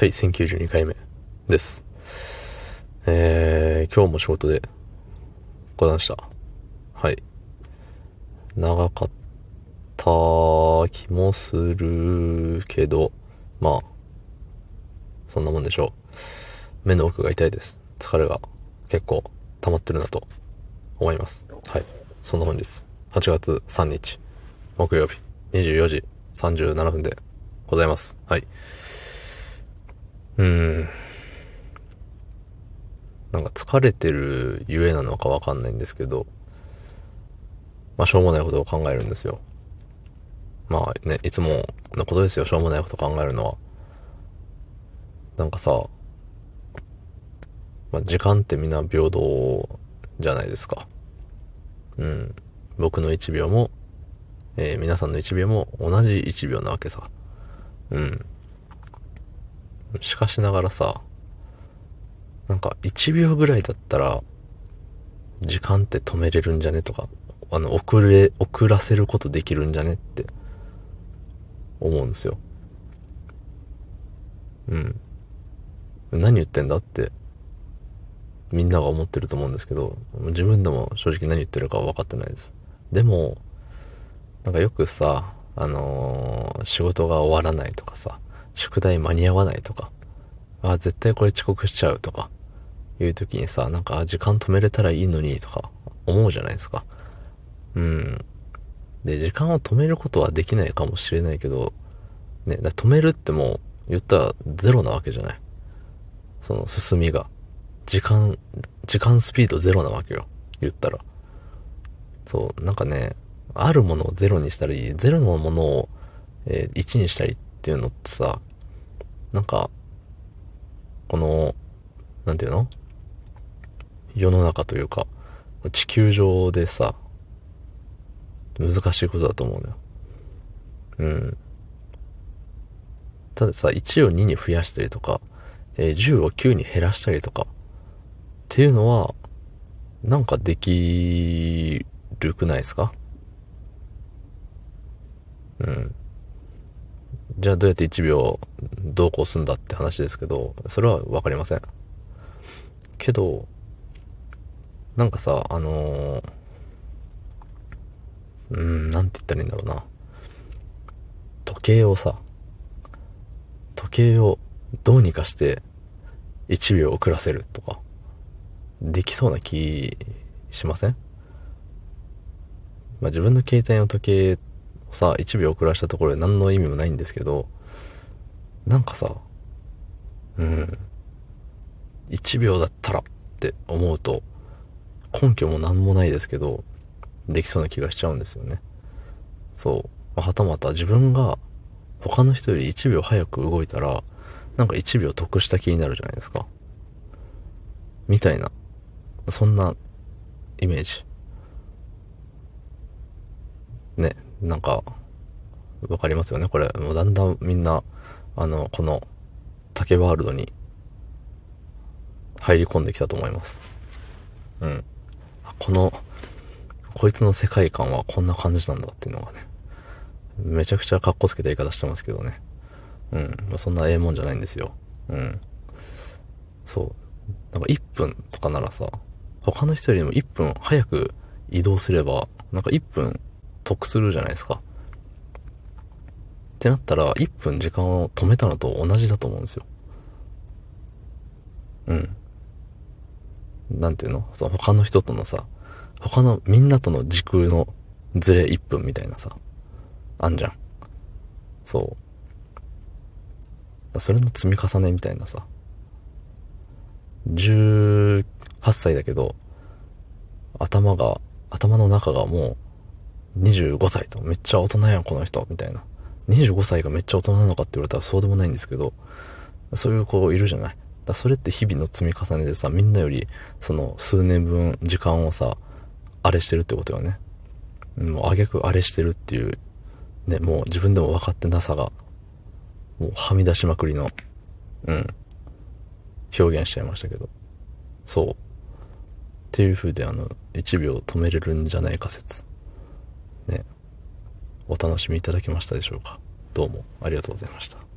はい、1092回目です。えー、今日も仕事でございました。はい。長かった気もするけど、まあ、そんなもんでしょう。目の奥が痛いです。疲れが結構溜まってるなと思います。はい。そんな本日、8月3日、木曜日、24時37分でございます。はい。うん。なんか疲れてるゆえなのかわかんないんですけど、まあしょうもないことを考えるんですよ。まあね、いつものことですよ、しょうもないこと考えるのは。なんかさ、まあ、時間ってみんな平等じゃないですか。うん。僕の1秒も、えー皆さんの1秒も同じ1秒なわけさ。うん。しかしながらさ、なんか1秒ぐらいだったら、時間って止めれるんじゃねとか、あの、遅れ、遅らせることできるんじゃねって思うんですよ。うん。何言ってんだって、みんなが思ってると思うんですけど、自分でも正直何言ってるか分かってないです。でも、なんかよくさ、あのー仕事が終わらないとかさ、宿題間に合わないとか、あ、絶対これ遅刻しちゃうとか、いう時にさ、なんか、時間止めれたらいいのにとか、思うじゃないですか。うん。で、時間を止めることはできないかもしれないけど、ね、だ止めるってもう、言ったらゼロなわけじゃない。その進みが。時間、時間スピードゼロなわけよ。言ったら。そう、なんかね、あるものをゼロにしたり、ゼロのものを、えー1にしたりっていうのってさ、なんか、この、なんていうの？世の中というか、地球上でさ、難しいことだと思うのよ。うん。たださ、1を2に増やしたりとか、えー10を9に減らしたりとか、っていうのは、なんかできるくないですか？うん。じゃあどうやって1秒どうこうすんだって話ですけど、それはわかりません。けど、なんかさ、あのー、うん、なんて言ったらいいんだろうな。時計をさ、時計をどうにかして1秒遅らせるとか、できそうな気しません？まあ自分の携帯の時計さ、1秒遅らしたところで何の意味もないんですけど、なんかさ、うん、1秒だったらって思うと、根拠も何もないですけど、できそうな気がしちゃうんですよね。そう。はたまた自分が他の人より1秒早く動いたら、なんか1秒得した気になるじゃないですか。みたいな、そんなイメージ。ね、なんか、わかりますよね、これ。もうだんだんみんな、あの、この、竹ワールドに入り込んできたと思います。うん。この、こいつの世界観はこんな感じなんだっていうのがね、めちゃくちゃカッコつけた言い方してますけどね。うん。まあそんなええもんじゃないんですよ。うん。そう。なんか1分とかならさ、他の人よりも1分早く移動すれば、なんか1分得するじゃないですか。ってなったら、1分時間を止めたのと同じだと思うんですよ。うん。なんていうの？その他の人とのさ、他のみんなとの時空のズレ1分みたいなさ、あんじゃん。そう。それの積み重ねみたいなさ。18歳だけど、頭が、頭の中がもう25歳と、めっちゃ大人やん、この人、みたいな。25歳がめっちゃ大人なのかって言われたらそうでもないんですけど、そういう子いるじゃない？だそれって日々の積み重ねでさ、みんなより、その数年分時間をさ、あれしてるってことよね。もうあげくあれしてるっていう、ね、もう自分でも分かってなさが、もうはみ出しまくりの、うん、表現しちゃいましたけど。そう。っていう風であの、1秒止めれるんじゃないか説。ね。お楽しみいただけましたでしょうか。どうもありがとうございました。